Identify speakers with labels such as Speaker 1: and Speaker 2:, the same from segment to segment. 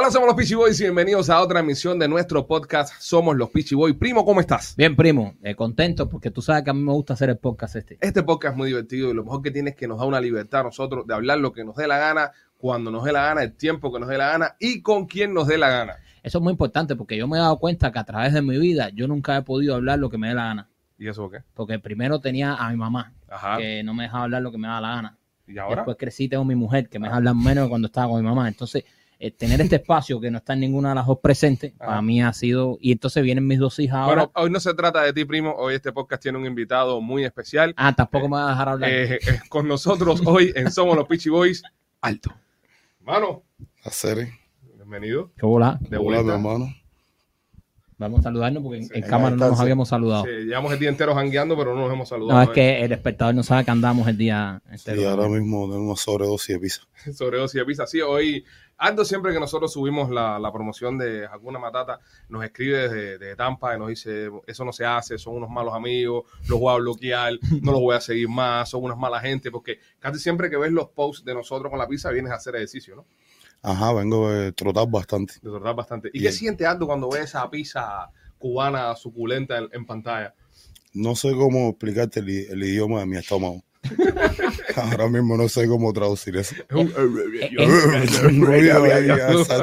Speaker 1: Hola, somos los Peachy Boys y bienvenidos a otra emisión de nuestro podcast Somos los Peachy Boys. Primo, ¿cómo estás?
Speaker 2: Bien, primo, eh, contento porque tú sabes que a mí me gusta hacer el podcast este.
Speaker 1: Este podcast es muy divertido y lo mejor que tiene es que nos da una libertad a nosotros de hablar lo que nos dé la gana, cuando nos dé la gana, el tiempo que nos dé la gana y con quien nos dé la gana.
Speaker 2: Eso es muy importante porque yo me he dado cuenta que a través de mi vida yo nunca he podido hablar lo que me dé la gana.
Speaker 1: ¿Y eso qué?
Speaker 2: Porque primero tenía a mi mamá,
Speaker 1: Ajá.
Speaker 2: que no me dejaba hablar lo que me daba la gana.
Speaker 1: ¿Y ahora?
Speaker 2: Después crecí, tengo mi mujer, que me deja hablar menos que cuando estaba con mi mamá. Entonces, eh, tener este espacio que no está en ninguna de las dos presentes,
Speaker 1: Ah.
Speaker 2: para mí ha sido... Y entonces vienen mis dos hijas ahora.
Speaker 1: Bueno, hoy no se trata de ti, primo. Hoy este podcast tiene un invitado muy especial.
Speaker 2: ah, tampoco me va a dejar hablar.
Speaker 1: Eh, eh, con nosotros hoy en Somos los Peachy Boys, Alto. Mano,
Speaker 3: Hacer, eh.
Speaker 1: bienvenido.
Speaker 2: ¿Qué?
Speaker 1: De
Speaker 3: Hola, mi
Speaker 1: vuelta.
Speaker 3: hermano.
Speaker 2: Vamos a saludarnos porque en, cámara no nos
Speaker 3: sí.
Speaker 2: habíamos saludado.
Speaker 1: Sí, llevamos el día entero jangueando, pero no nos hemos saludado.
Speaker 2: No, es que el espectador no sabe que andamos el día entero.
Speaker 3: Y ahora mismo una sobredosis de pizza.
Speaker 1: sobredosis de pizza. Sí, hoy Aldo siempre que nosotros subimos la, la promoción de Hakuna Matata, nos escribe desde, desde Tampa y nos dice, eso no se hace, son unos malos amigos, los voy a bloquear, no los voy a seguir más, son unas malas gente, porque casi siempre que ves los posts de nosotros con la pizza vienes a hacer ejercicio, ¿no?
Speaker 3: Ajá, vengo de trotar bastante.
Speaker 1: De bastante. ¿Y qué siente Aldo cuando ves esa pizza cubana suculenta en, en pantalla?
Speaker 3: No sé cómo explicarte el idioma de mi estómago. ahora mismo no sé cómo traducir eso.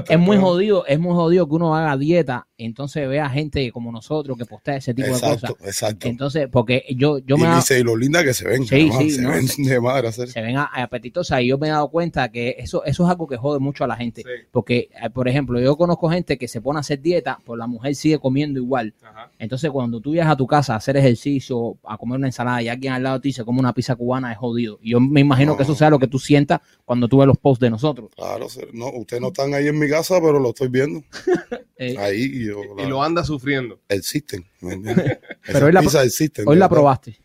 Speaker 1: Es
Speaker 2: muy jodido, es muy jodido que uno haga dieta, entonces vea gente como nosotros que postea ese tipo de cosas.
Speaker 3: exacto.
Speaker 2: Entonces, porque yo, yo
Speaker 3: y,
Speaker 2: me
Speaker 3: dice, y lo linda que se ven.
Speaker 2: Sí,
Speaker 3: además,
Speaker 2: sí,
Speaker 3: se
Speaker 2: ¿no?
Speaker 3: ven de madre hacer.
Speaker 2: se ven apetitosas y yo me he dado cuenta que eso, eso es algo que jode mucho a la gente.
Speaker 1: Sí.
Speaker 2: Porque, eh, por ejemplo, yo conozco gente que se pone a hacer dieta, pues la mujer sigue comiendo igual.
Speaker 1: Ajá.
Speaker 2: Entonces, cuando tú viajas a tu casa a hacer ejercicio, a comer una ensalada y alguien al lado de ti se come una pizza cubana, es jodido. Y yo me imagino
Speaker 3: No.
Speaker 2: que eso sea lo que tú sientas cuando tú ves los posts de nosotros.
Speaker 3: Claro, no, ustedes no están ahí en mi casa, pero lo estoy viendo.
Speaker 2: Eh,
Speaker 3: Ahí y
Speaker 1: lo anda sufriendo.
Speaker 3: existen.
Speaker 2: Pero
Speaker 3: Esas
Speaker 2: hoy la-
Speaker 3: existen.
Speaker 2: hoy la probaste.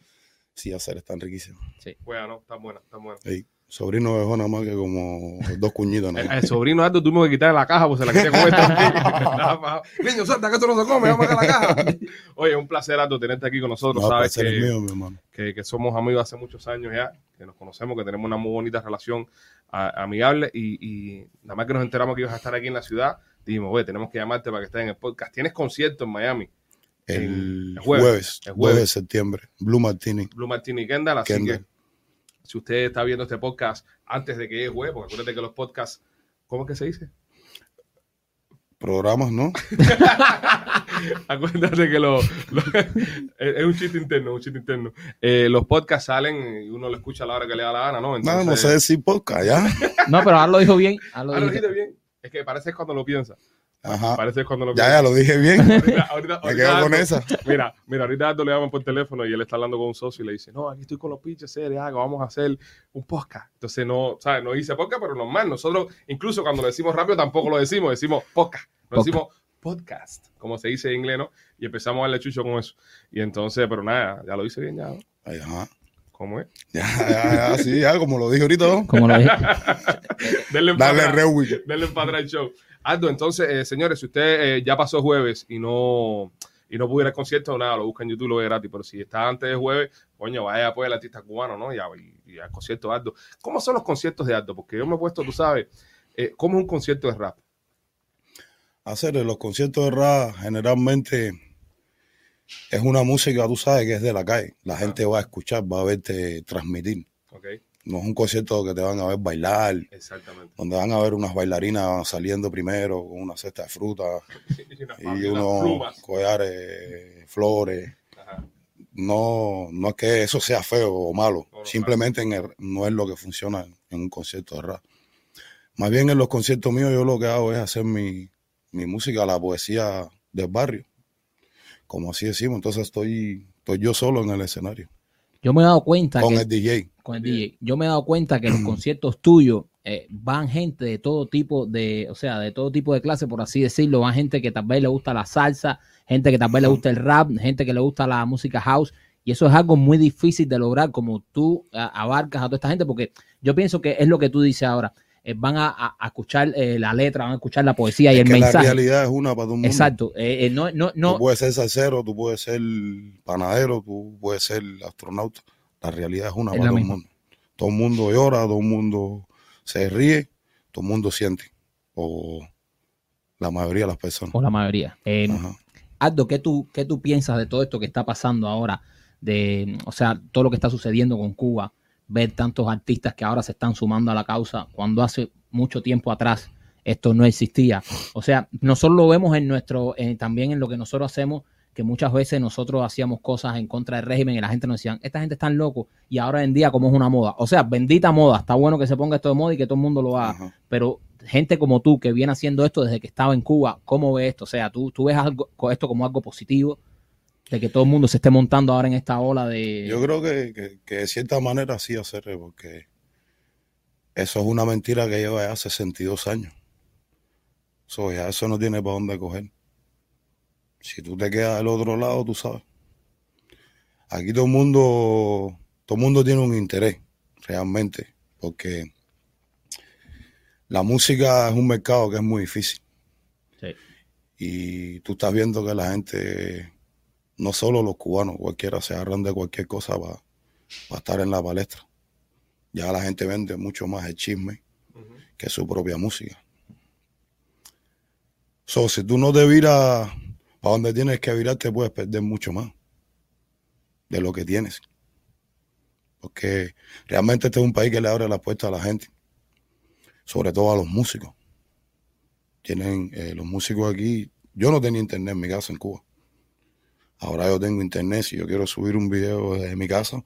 Speaker 3: Sí, hacer están riquísimas.
Speaker 1: Bueno, no, está buena, está buena.
Speaker 3: Ey, sobrino dejó nada más que como dos cuñitas. nada más.
Speaker 1: El sobrino Aldo tuvimos que quitarle la caja pues se la quería comer. Niño, suelta que esto no se come, vamos a la caja. Oye, un placer Aldo tenerte aquí con nosotros,
Speaker 3: No,
Speaker 1: sabes que,
Speaker 3: mío, mi hermano.
Speaker 1: que, que somos amigos hace muchos años ya, que nos conocemos, que tenemos una muy bonita relación a- amigable y, y nada más que nos enteramos que ibas a estar aquí en la ciudad, dijimos, oye, tenemos que llamarte para que estés en el podcast. Tienes concierto en Miami,
Speaker 3: El,
Speaker 1: el
Speaker 3: jueves,
Speaker 1: jueves, el
Speaker 3: jueves,
Speaker 1: jueves.
Speaker 3: de septiembre, Blue Martini.
Speaker 1: Blue Martini Kendall, así
Speaker 3: Kendall.
Speaker 1: que si usted está viendo este podcast antes de que llegue jueves, porque acuérdate que los podcasts, ¿cómo es que se dice?
Speaker 3: Programas, ¿no?
Speaker 1: Acuérdate que lo, lo- es un chiste interno, un chiste interno. Eh, los podcasts salen y uno lo escucha a la hora que le da la gana, ¿no?
Speaker 3: No, no sé decir podcast, ¿ya?
Speaker 2: No, pero ahora lo dijo bien. ahora lo
Speaker 1: Ah, lo
Speaker 2: dijiste.
Speaker 1: bien. Es que parece cuando lo piensas.
Speaker 3: Ajá.
Speaker 1: Parece cuando lo
Speaker 3: Ya,
Speaker 1: piensas.
Speaker 3: ya lo dije bien.
Speaker 1: Ahorita, ahorita,
Speaker 3: Me
Speaker 1: ahorita
Speaker 3: quedo con esa.
Speaker 1: Mira, mira, ahorita Aldo le llaman por teléfono y él está hablando con un socio y le dice, no, aquí estoy con los pitches, series, algo, vamos a hacer un podcast. Entonces, no, ¿sabes? No dice podcast, pero normal. Nosotros, incluso cuando lo decimos rápido, tampoco lo decimos, decimos podcast. No decimos podcast, como se dice en inglés, ¿no? Y empezamos a darle chucho con eso. Y entonces, pero nada, ya lo dice bien, ya, ¿no?
Speaker 3: Ay, ajá.
Speaker 1: ¿Cómo es?
Speaker 3: Ya, ya, ya, sí, ya, como lo dije ahorita, ¿no?
Speaker 2: Como lo dije.
Speaker 1: Denle
Speaker 3: Dale rewind.
Speaker 1: Denle para atrás el show. Aldo, entonces, eh, señores, si usted eh, ya pasó jueves y no y no pudiera ir al concierto, nada, lo busca en YouTube, lo ve gratis. Pero si está antes de jueves, coño, vaya a apoyar al artista cubano, ¿no? Y, a- y- y al concierto de Aldo. ¿Cómo son los conciertos de Aldo? Porque yo me he puesto, tú sabes, eh, ¿cómo es un concierto de rap?
Speaker 3: Hacer los conciertos de rap generalmente es una música, tú sabes, que es de la calle. La gente va a escuchar, va a verte transmitir.
Speaker 1: ¿Ok?
Speaker 3: No es un concierto que te van a ver bailar,
Speaker 1: Exactamente.
Speaker 3: donde van a ver unas bailarinas saliendo primero con una cesta de fruta
Speaker 1: Y,
Speaker 3: unos
Speaker 1: plumas.
Speaker 3: collares, flores.
Speaker 1: Ajá.
Speaker 3: No, no es que eso sea feo o malo, simplemente en el- no es lo que funciona en un concierto de rap. Más bien en los conciertos míos yo lo que hago es hacer mi, mi música, la poesía del barrio, como así decimos. Entonces estoy, estoy yo solo en el escenario,
Speaker 2: Yo me he dado cuenta
Speaker 3: con
Speaker 2: que
Speaker 3: el DJ.
Speaker 2: con el DJ. Yo me he dado cuenta que los conciertos tuyos eh, van gente de todo tipo de, o sea, de todo tipo de clase, por así decirlo. Van gente que tal vez le gusta la salsa, gente que tal vez le gusta el rap, gente que le gusta la música house. Y eso es algo muy difícil de lograr, como tú a- abarcas a toda esta gente, porque yo pienso que es lo que tú dices ahora. Eh, van a, a- a escuchar eh, la letra, van a escuchar la poesía y el
Speaker 3: que la
Speaker 2: mensaje.
Speaker 3: realidad es una para todo el mundo.
Speaker 2: Exacto. eh, eh, no, no,
Speaker 3: Tú
Speaker 2: no,
Speaker 3: puedes ser salsero, tú puedes ser panadero, tú puedes ser astronauta. La realidad es una
Speaker 2: Es
Speaker 3: para
Speaker 2: la
Speaker 3: todo el mundo. Todo el mundo llora, todo el mundo se ríe, todo el mundo siente. O la mayoría de las personas.
Speaker 2: O la mayoría. Aldo, ¿qué tú, ¿qué tú piensas de todo esto que está pasando ahora? De, o sea, todo lo que está sucediendo con Cuba, ver tantos artistas que ahora se están sumando a la causa, cuando hace mucho tiempo atrás esto no existía. O sea, nosotros lo vemos en nuestro, también en lo que nosotros hacemos, que muchas veces nosotros hacíamos cosas en contra del régimen y la gente nos decía, esta gente está loco y ahora en día como es una moda. O sea, bendita moda, está bueno que se ponga esto de moda y que todo el mundo lo haga
Speaker 3: Ajá.
Speaker 2: pero gente como tú que viene haciendo esto desde que estaba en Cuba, ¿cómo ves esto? O sea, tú, tú ves algo, esto como algo positivo, de que todo el mundo se esté montando ahora en esta ola de...
Speaker 3: Yo creo que, que- que de cierta manera sí hacer, porque eso es una mentira que lleva ya 62 años. So, ya eso no tiene para dónde coger. Si tú te quedas del otro lado, tú sabes. Aquí todo el mundo, todo el mundo tiene un interés, realmente, porque la música es un mercado que es muy difícil.
Speaker 2: Sí.
Speaker 3: Y tú estás viendo que la gente, no solo los cubanos, cualquiera se agarran de cualquier cosa para, estar en la palestra. Ya la gente vende mucho más el chisme que su propia música. So, si tú no te viras para donde tienes que virarte, puedes perder mucho más de lo que tienes. Porque realmente este es un país que le abre la puerta a la gente, sobre todo a los músicos. Tienen eh, los músicos aquí. Yo no tenía internet en mi casa en Cuba. Ahora yo tengo internet. Si yo quiero subir un video desde mi casa,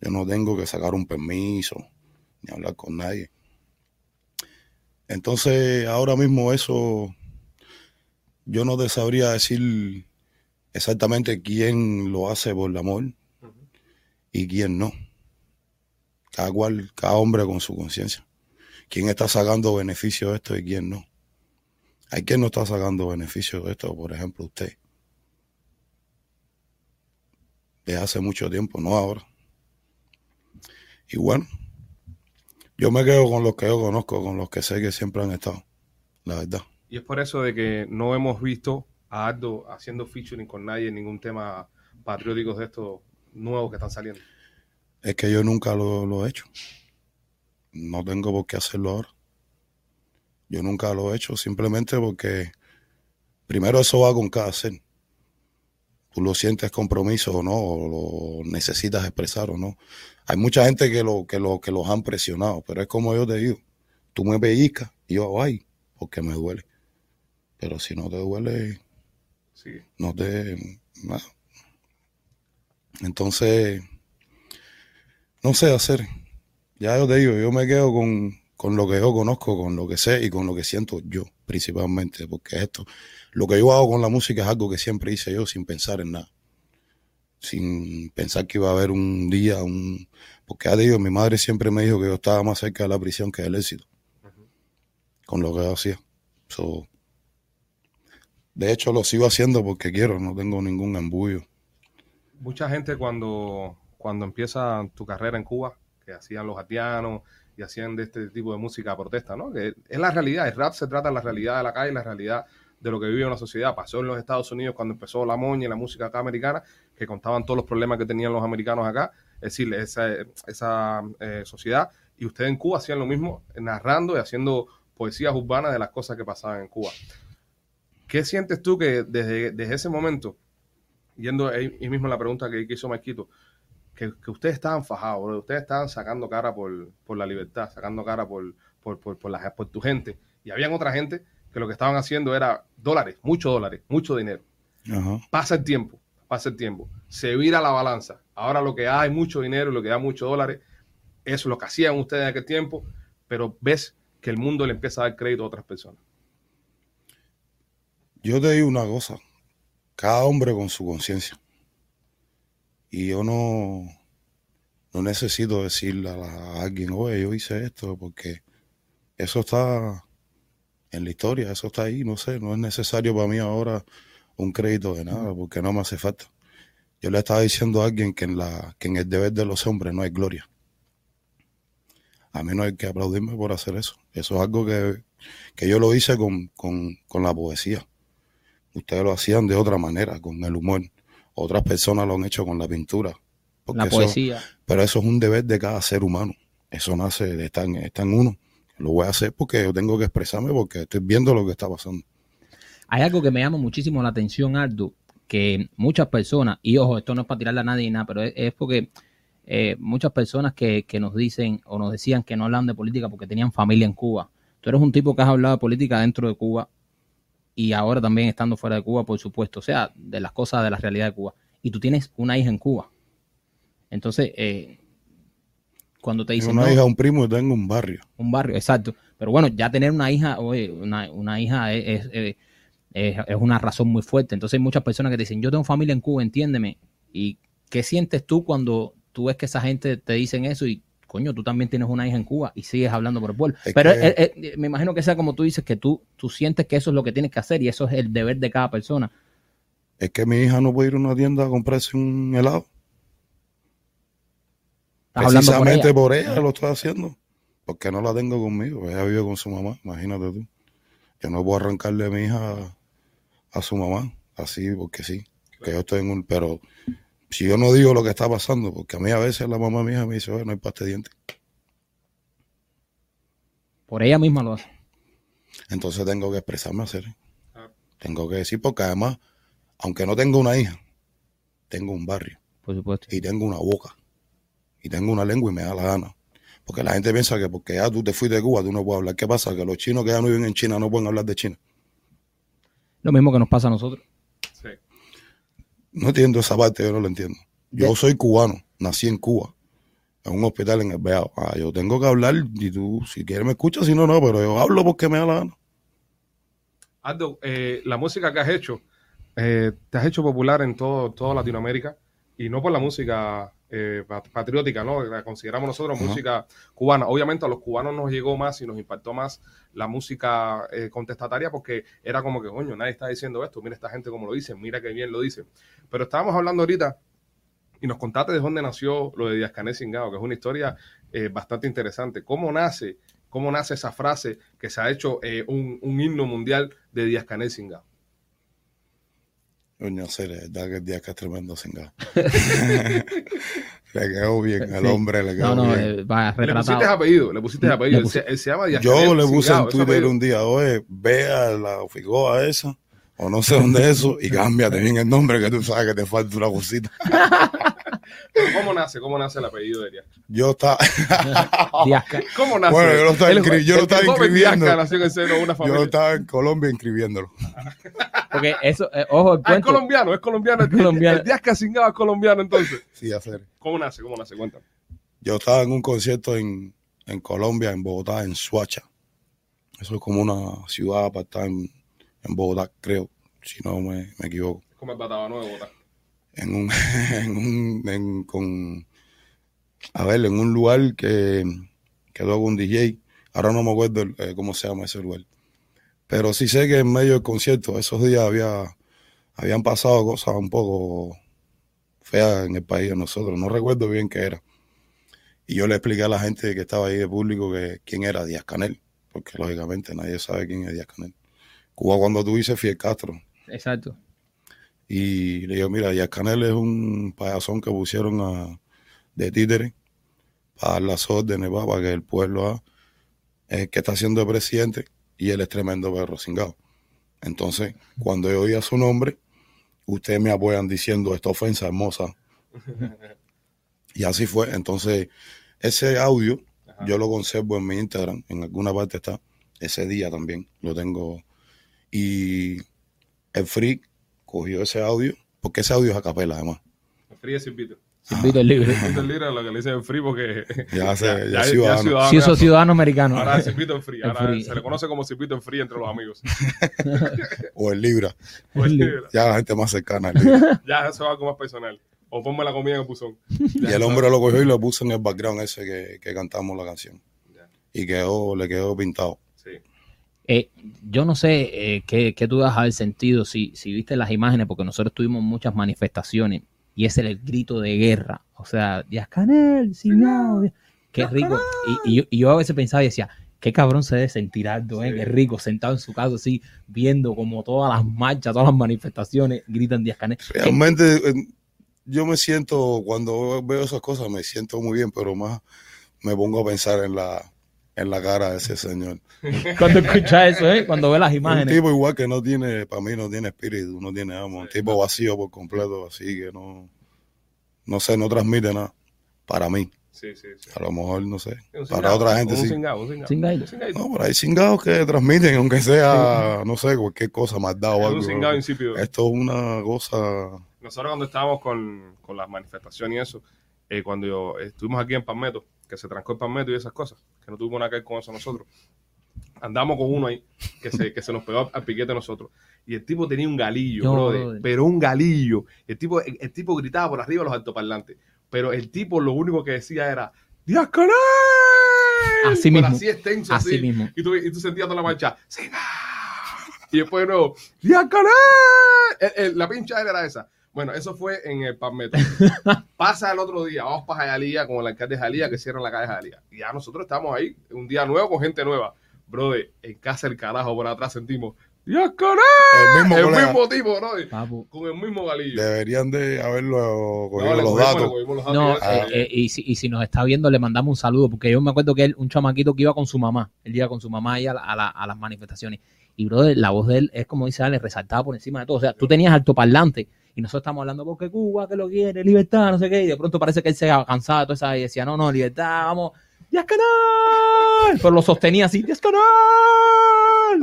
Speaker 3: yo no tengo que sacar un permiso ni hablar con nadie. Entonces, ahora mismo eso, yo no te sabría decir exactamente quién lo hace por el amor y quién no. Cada cual, cada hombre con su conciencia. ¿Quién está sacando beneficio de esto y quién no? Hay quien no está sacando beneficio de esto, por ejemplo, usted. Desde hace mucho tiempo, no ahora. Y bueno, yo me quedo con los que yo conozco, con los que sé que siempre han estado, la verdad.
Speaker 1: Y es por eso de que no hemos visto a Aldo haciendo featuring con nadie en ningún tema patriótico de estos nuevos que están saliendo.
Speaker 3: Es que yo nunca lo, lo he hecho. No tengo por qué hacerlo ahora. Yo nunca lo he hecho simplemente porque primero eso va con cada ser. Tú lo sientes compromiso o no, o lo necesitas expresar o no. Hay mucha gente que lo que lo que los han presionado, pero es como yo te digo, tú me pellizcas y yo ay, porque me duele. Pero si no te duele,
Speaker 1: Sí.
Speaker 3: no te nada. Entonces, no sé hacer. Ya yo te digo, yo me quedo con, con lo que yo conozco, con lo que sé y con lo que siento yo, principalmente, porque esto, lo que yo hago con la música es algo que siempre hice yo sin pensar en nada. Sin pensar que iba a haber un día, un... Porque te digo, mi madre siempre me dijo que yo estaba más cerca de la prisión que del éxito. Con lo que yo hacía. So, de hecho, lo sigo haciendo porque quiero, no tengo ningún embullo.
Speaker 1: Mucha gente cuando, cuando empieza tu carrera en Cuba, que hacían los haitianos y hacían de este tipo de música protesta, ¿no? Que es la realidad, el rap se trata de la realidad de la calle, la realidad de lo que vive una sociedad. Pasó en los Estados Unidos cuando empezó la moña y la música acá americana, que contaban todos los problemas que tenían los americanos acá, es decir, esa, esa eh, sociedad. Y ustedes en Cuba hacían lo mismo, narrando y haciendo poesías urbanas de las cosas que pasaban en Cuba. ¿Qué sientes tú que desde, desde ese momento, yendo ahí, mismo la pregunta que, hizo Marquito, que, que, ustedes estaban fajados, bro, ustedes estaban sacando cara por, por la libertad, sacando cara por, por, por, por, por tu gente, y habían otra gente que lo que estaban haciendo era dólares, muchos dólares, mucho dinero.
Speaker 3: Ajá.
Speaker 1: Pasa el tiempo, pasa el tiempo, se vira la balanza. Ahora lo que hay mucho dinero, lo que da muchos dólares, eso es lo que hacían ustedes en aquel tiempo, pero ves que el mundo le empieza a dar crédito a otras personas.
Speaker 3: Yo te digo una cosa, cada hombre con su conciencia. Y yo no, no necesito decirle a, la, a, alguien, oye, yo hice esto, porque eso está en la historia, eso está ahí, no sé, no es necesario para mí ahora un crédito de nada, porque no me hace falta. Yo le estaba diciendo a alguien que en, la, que en el deber de los hombres no hay gloria. A mí no hay que aplaudirme por hacer eso. Eso es algo que, que yo lo hice con, con, con la poesía. Ustedes lo hacían de otra manera, con el humor. Otras personas lo han hecho con la pintura.
Speaker 2: La poesía.
Speaker 3: Eso, pero eso es un deber de cada ser humano. Eso nace de estar en, está en uno. Lo voy a hacer porque yo tengo que expresarme porque estoy viendo lo que está pasando.
Speaker 2: Hay algo que me llama muchísimo la atención, Aldo, que muchas personas, y ojo, esto no es para tirarle a nadie nada, pero es, es porque eh, muchas personas que, que nos dicen o nos decían que no hablan de política porque tenían familia en Cuba. Tú eres un tipo que has hablado de política dentro de Cuba y ahora también estando fuera de Cuba, por supuesto, o sea, de las cosas de la realidad de Cuba. Y tú tienes una hija en Cuba. Entonces, eh, cuando te
Speaker 3: Tengo
Speaker 2: dicen,
Speaker 3: una
Speaker 2: no,
Speaker 3: hija, un primo y tengo un barrio.
Speaker 2: un barrio, exacto. Pero bueno, ya tener una hija, oye, una, una hija es, es- es- es- es una razón muy fuerte. Entonces hay muchas personas que te dicen, yo tengo familia en Cuba, entiéndeme. ¿Y qué sientes tú cuando tú ves que esa gente te dicen eso y, coño, tú también tienes una hija en Cuba y sigues hablando por el pueblo?
Speaker 3: Es
Speaker 2: Pero
Speaker 3: que-
Speaker 2: eh, eh, me imagino que sea como tú dices, que tú, tú sientes que eso es lo que tienes que hacer y eso es el deber de cada persona.
Speaker 3: Es que mi hija no puede ir a una tienda a comprarse un helado.
Speaker 2: Por
Speaker 3: Precisamente
Speaker 2: ella.
Speaker 3: por ella lo estoy haciendo. Porque no la tengo conmigo. Ella vive con su mamá, imagínate tú. Yo no puedo arrancarle a mi hija a, a su mamá, así porque sí. Que yo estoy en un. Pero si yo no digo lo que está pasando, porque a mí a veces la mamá mía me dice, oye, no hay pasta de dientes.
Speaker 2: Por ella misma lo hace.
Speaker 3: Entonces tengo que expresarme hacer.
Speaker 1: Ah.
Speaker 3: Tengo que decir, porque además, aunque no tengo una hija, tengo un barrio.
Speaker 2: Por supuesto.
Speaker 3: y tengo una boca y tengo una lengua y me da la gana. Porque la gente piensa que porque ya tú te fuiste de Cuba, tú no puedes hablar. ¿Qué pasa? Que los chinos que ya no viven en China no pueden hablar de China.
Speaker 2: Lo mismo que nos pasa a nosotros.
Speaker 1: Sí.
Speaker 3: No entiendo esa parte, yo no lo entiendo. Yo soy cubano, nací en Cuba, en un hospital en el Beao. Ah, yo tengo que hablar y tú, si quieres me escuchas, si no, no, pero yo hablo porque me da la gana.
Speaker 1: Aldo, eh, la música que has hecho, eh, te has hecho popular en todo, toda Latinoamérica y no por la música eh, pat- patriótica, ¿no? La consideramos nosotros música cubana. Obviamente a los cubanos nos llegó más y nos impactó más la música eh, contestataria porque era como que, coño, nadie está diciendo esto, mira esta gente como lo dice, mira qué bien lo dice. Pero estábamos hablando ahorita y nos contaste de dónde nació lo de Díaz Canel Singao, que es una historia eh, bastante interesante. ¿Cómo nace, cómo nace esa frase que se ha hecho un, un himno mundial de Díaz Canel Singao?
Speaker 3: Coño, sé, la verdad que el día que es tremendo cingado. le quedó bien, al
Speaker 2: Sí.
Speaker 3: hombre le
Speaker 2: No,
Speaker 3: quedó
Speaker 2: no,
Speaker 3: bien.
Speaker 2: eh, va
Speaker 1: Le pusiste apellido, le pusiste
Speaker 2: Le
Speaker 1: apellido. Él,
Speaker 2: puse-
Speaker 1: se, él se llama Díaz
Speaker 3: Yo
Speaker 1: Canel
Speaker 3: le puse
Speaker 1: Singao,
Speaker 3: en Twitter un día, oye, ve a la figoa esa, o no sé dónde es eso, y cámbiate bien el nombre, que tú sabes que te falta una cosita.
Speaker 1: Pero ¿Cómo nace? ¿Cómo nace el apellido de Díaz?
Speaker 3: Yo estaba,
Speaker 1: ¿Cómo nace?
Speaker 3: Bueno, yo lo estaba inscri- yo lo estaba inscribiendo.
Speaker 1: Nació en el seno de una
Speaker 3: yo estaba en Colombia inscribiéndolo.
Speaker 2: Porque eso, eh, ojo, el
Speaker 1: Ah, es colombiano, es colombiano. El,
Speaker 2: Colombiano.
Speaker 1: el Díaz es colombiano entonces.
Speaker 3: Sí, hacer.
Speaker 1: ¿Cómo nace? ¿Cómo nace? Cuéntame.
Speaker 3: Yo estaba en un concierto en, en Colombia, en Bogotá, en Suacha. Eso es como una ciudad apartada en, en Bogotá, creo, si no me, me equivoco.
Speaker 1: Es como el Bataba Nuevo, Bogotá.
Speaker 3: en un, en un con a ver en un lugar que quedó con un DJ ahora no me acuerdo eh, cómo se llama ese lugar. Pero sí sé que en medio del concierto esos días había habían pasado cosas un poco feas en el país de nosotros. No recuerdo bien qué era. Y yo le expliqué a la gente que estaba ahí de público que quién era Díaz Canel porque lógicamente nadie sabe quién es Díaz Canel. Cuba cuando tú dices Fidel Castro.
Speaker 2: Exacto.
Speaker 3: Y le digo, mira, Díaz Canel es un payasón que pusieron a, de títere para dar las órdenes, pa, para que el pueblo haga, es el que está siendo presidente y él es tremendo perro cingado. Entonces, cuando yo oía su nombre, ustedes me apoyan diciendo esta ofensa hermosa. y así fue. Entonces, ese audio
Speaker 1: Ajá.
Speaker 3: yo lo conservo en mi Instagram, en alguna parte está. Ese día también lo tengo. Y el Freak cogió ese audio, porque ese audio es a capela además.
Speaker 1: El es Silvito.
Speaker 2: Silvito el libre.
Speaker 1: Silvito el libre lo que le dicen el free porque
Speaker 3: Ya, se, ya,
Speaker 1: ya- ya
Speaker 3: ciudadano.
Speaker 2: Sí, eso ciudadano americano.
Speaker 1: Ahora es Silvito en free.
Speaker 2: El
Speaker 1: Ahora
Speaker 2: free.
Speaker 1: se le conoce como Silvito en free entre los amigos.
Speaker 3: O el Libra.
Speaker 1: Pues,
Speaker 3: Ya la gente más cercana. al Libra.
Speaker 1: ya eso es algo más personal. O ponme la comida en el buzón.
Speaker 3: y el hombre lo cogió y lo puso en el background ese que, que cantamos la canción.
Speaker 1: Ya.
Speaker 3: Y quedó, le quedó pintado.
Speaker 2: Eh, yo no sé eh, qué, qué tú vas a haber sentido si, si viste las imágenes, porque nosotros tuvimos muchas manifestaciones y ese era el grito de guerra. O sea, Díaz Canel, Singao, Díaz- qué rico. Y, y yo, y yo a veces pensaba y decía, qué cabrón se debe sentir Aldo, eh,
Speaker 1: Sí.
Speaker 2: qué rico, sentado en su casa así, viendo como todas las marchas, todas las manifestaciones gritan Díaz Canel. ¿Qué-
Speaker 3: Realmente eh, yo me siento, cuando veo esas cosas, me siento muy bien, pero más me pongo a pensar en la, en la cara de ese señor.
Speaker 2: Cuando escuchas eso, ¿eh? Cuando ves las
Speaker 3: Un
Speaker 2: imágenes.
Speaker 3: tipo igual que no tiene, para mí no tiene espíritu, no tiene alma. Un tipo vacío por completo, así que no, no sé, no transmite nada. Para mí,
Speaker 1: Sí, sí, sí.
Speaker 3: a lo mejor, no sé.
Speaker 1: Un
Speaker 3: Para
Speaker 1: cingado,
Speaker 3: otra gente
Speaker 1: un
Speaker 3: sí.
Speaker 1: cingado, un cingado. Un.
Speaker 3: No, pero hay cingados que transmiten, aunque sea, no sé, cualquier cosa, maldad o
Speaker 1: Es
Speaker 3: algo.
Speaker 1: un.
Speaker 3: Esto es una cosa.
Speaker 1: Nosotros cuando estábamos con, con las manifestaciones y eso, eh, cuando yo- estuvimos aquí en Palmetto, que se trancó el Palmetto y esas cosas, que no tuvimos nada que ver con eso nosotros, andamos con uno ahí que se, que se nos pegó al piquete de nosotros. Y el tipo tenía un galillo,
Speaker 2: No,
Speaker 1: brother,
Speaker 2: brother.
Speaker 1: pero un galillo. El tipo, el, el tipo gritaba por arriba de los altoparlantes, pero el tipo lo único que decía era ¡Díaz Canel!
Speaker 2: Así
Speaker 1: Pero
Speaker 2: mismo.
Speaker 1: Así extenso,
Speaker 2: Así
Speaker 1: así.
Speaker 2: mismo.
Speaker 1: Y tú, y tú sentías toda la marcha. ¡Siga! Y después de nuevo. El- el- la pincha era esa. Bueno, eso fue en el Palmetto. Pasa el otro día, vamos para Jalía con el alcalde de Jalía que cierra la calle de Jalía. Y ya nosotros estamos ahí, un día nuevo con gente nueva. Brother, en casa el carajo por atrás sentimos ¡Díaz Canel!
Speaker 3: El mismo
Speaker 1: El
Speaker 3: colega.
Speaker 1: mismo tipo, brother.
Speaker 2: Papu.
Speaker 1: Con el mismo galillo.
Speaker 3: Deberían de haberlo
Speaker 1: No,
Speaker 3: cogido
Speaker 1: le
Speaker 3: los
Speaker 1: cogimos, le
Speaker 3: datos.
Speaker 1: cogimos los datos
Speaker 2: No,
Speaker 1: y
Speaker 2: eh,
Speaker 1: eh,
Speaker 2: eh, y, si, y si nos está viendo, le mandamos un saludo, porque yo me acuerdo que él, un chamaquito que iba con su mamá, él iba con su mamá ahí a, la- a la- a las manifestaciones. Y, brother, la voz de él es como dice Ale, resaltaba por encima de todo. O sea, tú tenías altoparlante y nosotros estamos hablando porque Cuba, que lo quiere, libertad, no sé qué. Y de pronto parece que él se cansaba de todo eso y decía, no, no, libertad, vamos, ¡Díaz Canal! Pero lo sostenía así, ¡Díaz Canal!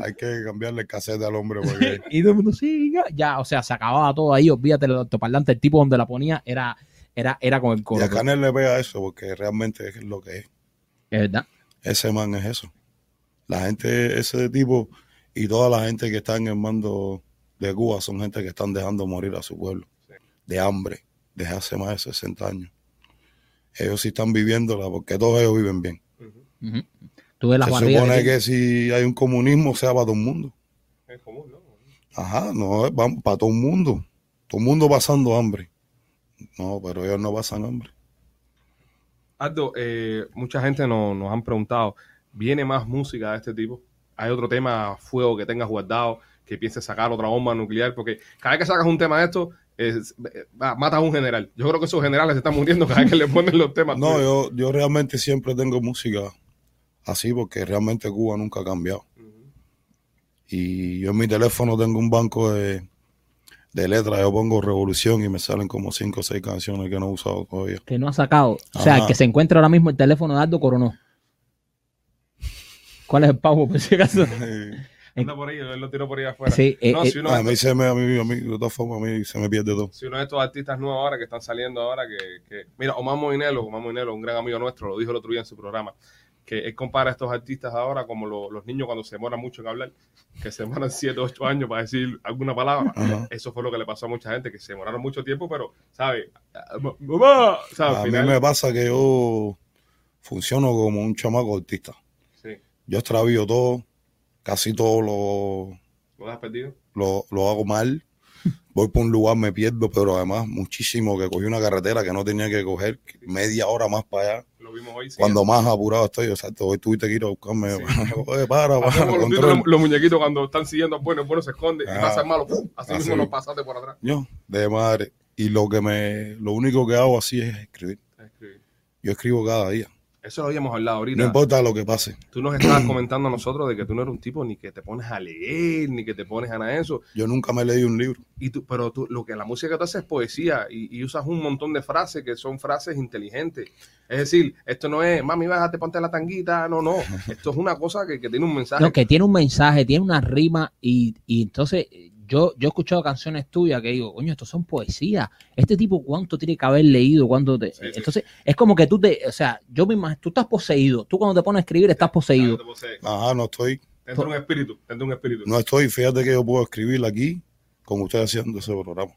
Speaker 3: Hay que cambiarle el cassette al hombre porque
Speaker 2: Y todo el mundo, sí, ya, ya, o sea, se acababa todo ahí, olvídate del altoparlante, el tipo donde la ponía era, era, era con el coro.
Speaker 3: a Canel le pega eso porque realmente es lo que es.
Speaker 2: Es verdad.
Speaker 3: Ese man es eso. La gente, ese tipo y toda la gente que está en el mando de Cuba son gente que están dejando morir a su pueblo de hambre desde hace más de 60 años. Ellos sí están viviéndola porque todos ellos viven bien.
Speaker 2: Ujú. Tú ves las
Speaker 3: Se supone
Speaker 2: que
Speaker 3: que si hay un comunismo sea para todo el mundo.
Speaker 1: es común, ¿no?
Speaker 3: Ajá, no, para todo el mundo. Todo el mundo pasando hambre. No, pero ellos no pasan hambre.
Speaker 1: Aldo, eh, mucha gente no- nos han preguntado, ¿viene más música de este tipo? ¿Hay otro tema fuego que tengas guardado, que pienses sacar otra bomba nuclear? Porque cada vez que sacas un tema de esto, es- eh, matas a un general. Yo creo que esos generales se están muriendo cada vez que le ponen los temas.
Speaker 3: No, yo, yo realmente siempre tengo música así porque realmente Cuba nunca ha cambiado. Y yo en mi teléfono tengo un banco de, de letras. Yo pongo Revolución y me salen como cinco o seis canciones que no he usado todavía.
Speaker 2: que no ha sacado. O sea, que se encuentra ahora mismo el teléfono de Aldo Coronó. ¿Cuál es el pavo, por si acaso?
Speaker 1: Anda por ahí, él lo tiró por ahí afuera.
Speaker 2: Sí, eh,
Speaker 1: no,
Speaker 2: eh,
Speaker 1: si uno,
Speaker 3: a mí se me, a mí, a mí, de todas formas, a mí se me pierde todo.
Speaker 1: si uno de estos artistas nuevos ahora que están saliendo ahora, que, que- mira, Omar Moinelo, Omar Moinelo, un gran amigo nuestro, lo dijo el otro día en su programa, que él compara a estos artistas ahora como lo- los niños cuando se demoran mucho en hablar, que se demoran 7 o 8 años para decir alguna palabra.
Speaker 3: Ajá.
Speaker 1: Eso fue lo que le pasó a mucha gente, que se demoraron mucho tiempo, pero, ¿sabes? Mamá, ¿sabes?
Speaker 3: A mí me pasa que yo funciono como un chamaco autista.
Speaker 1: sí,
Speaker 3: Yo extravío todo, casi todo lo,
Speaker 1: lo has perdido.
Speaker 3: lo, lo hago mal. Voy por un lugar, me pierdo, pero además muchísimo que cogí una carretera que no tenía que coger, media hora más para allá.
Speaker 1: Lo vimos hoy. sí.
Speaker 3: Cuando más apurado estoy, exacto, hoy tuviste que ir a buscarme. Oye, para, para,
Speaker 1: los, los muñequitos cuando están siguiendo al bueno, el bueno se esconde y
Speaker 3: Ah.
Speaker 1: pasa el malo, ¡pum! así
Speaker 3: Así.
Speaker 1: mismo nos pasaste por atrás.
Speaker 3: Yo, de madre. Y lo que me, lo único que hago así es escribir. Yo escribo cada día.
Speaker 1: Eso lo habíamos hablado ahorita.
Speaker 3: No importa lo que pase.
Speaker 1: Tú nos estabas comentando a nosotros de que tú no eres un tipo ni que te pones a leer, ni que te pones a nada de eso.
Speaker 3: Yo nunca me leí un libro.
Speaker 1: Y tú, pero tú, lo que la música que tú haces es poesía y, y usas un montón de frases que son frases inteligentes. Es decir, esto no es, mami, bájate, ponte la tanguita. No, no. Esto es una cosa que, que tiene un mensaje.
Speaker 2: no, que tiene un mensaje, tiene una rima y, y entonces yo, yo he escuchado canciones tuyas que digo, coño, esto son poesías. Este tipo, ¿cuánto tiene que haber leído? ¿Cuánto te...
Speaker 1: Sí, sí.
Speaker 2: Entonces, es como que tú te, o sea, yo me imagino, tú estás poseído. Tú cuando te pones a escribir estás poseído.
Speaker 3: Ajá, no estoy,
Speaker 1: Te entra un espíritu, te entra un espíritu.
Speaker 3: no estoy. Fíjate que yo puedo escribir aquí con ustedes haciendo ese programa.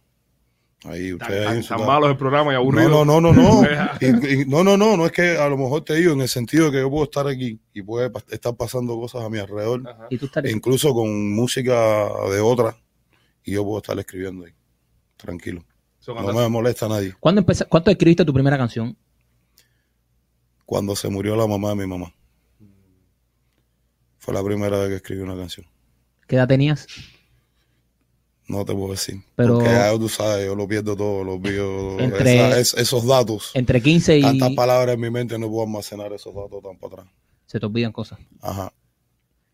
Speaker 3: Ahí, ustedes
Speaker 1: tan- malo es el programa y aburrido.
Speaker 3: No, no, no, no, no. Y- y- no, no, no, no es que a lo mejor te digo en el sentido de que yo puedo estar aquí y puede estar pasando cosas a mi alrededor,
Speaker 1: Ajá.
Speaker 2: Y tú estás...
Speaker 3: e incluso con música de otra, y yo puedo estar escribiendo ahí, tranquilo. No me molesta a nadie.
Speaker 2: ¿Cuándo, empeza- ¿Cuánto escribiste tu primera canción?
Speaker 3: Cuando se murió la mamá de mi mamá, fue la primera vez que escribí una canción.
Speaker 2: ¿Qué edad tenías?
Speaker 3: No te puedo decir.
Speaker 2: Pero-
Speaker 3: Porque ya tú sabes, yo lo pierdo todo, lo olvido.
Speaker 2: Entre-
Speaker 3: esa- es- esos datos.
Speaker 2: Entre 15 y...
Speaker 3: Tantas palabras en mi mente no puedo almacenar esos datos tan para atrás.
Speaker 2: Se te olvidan cosas.
Speaker 3: Ajá.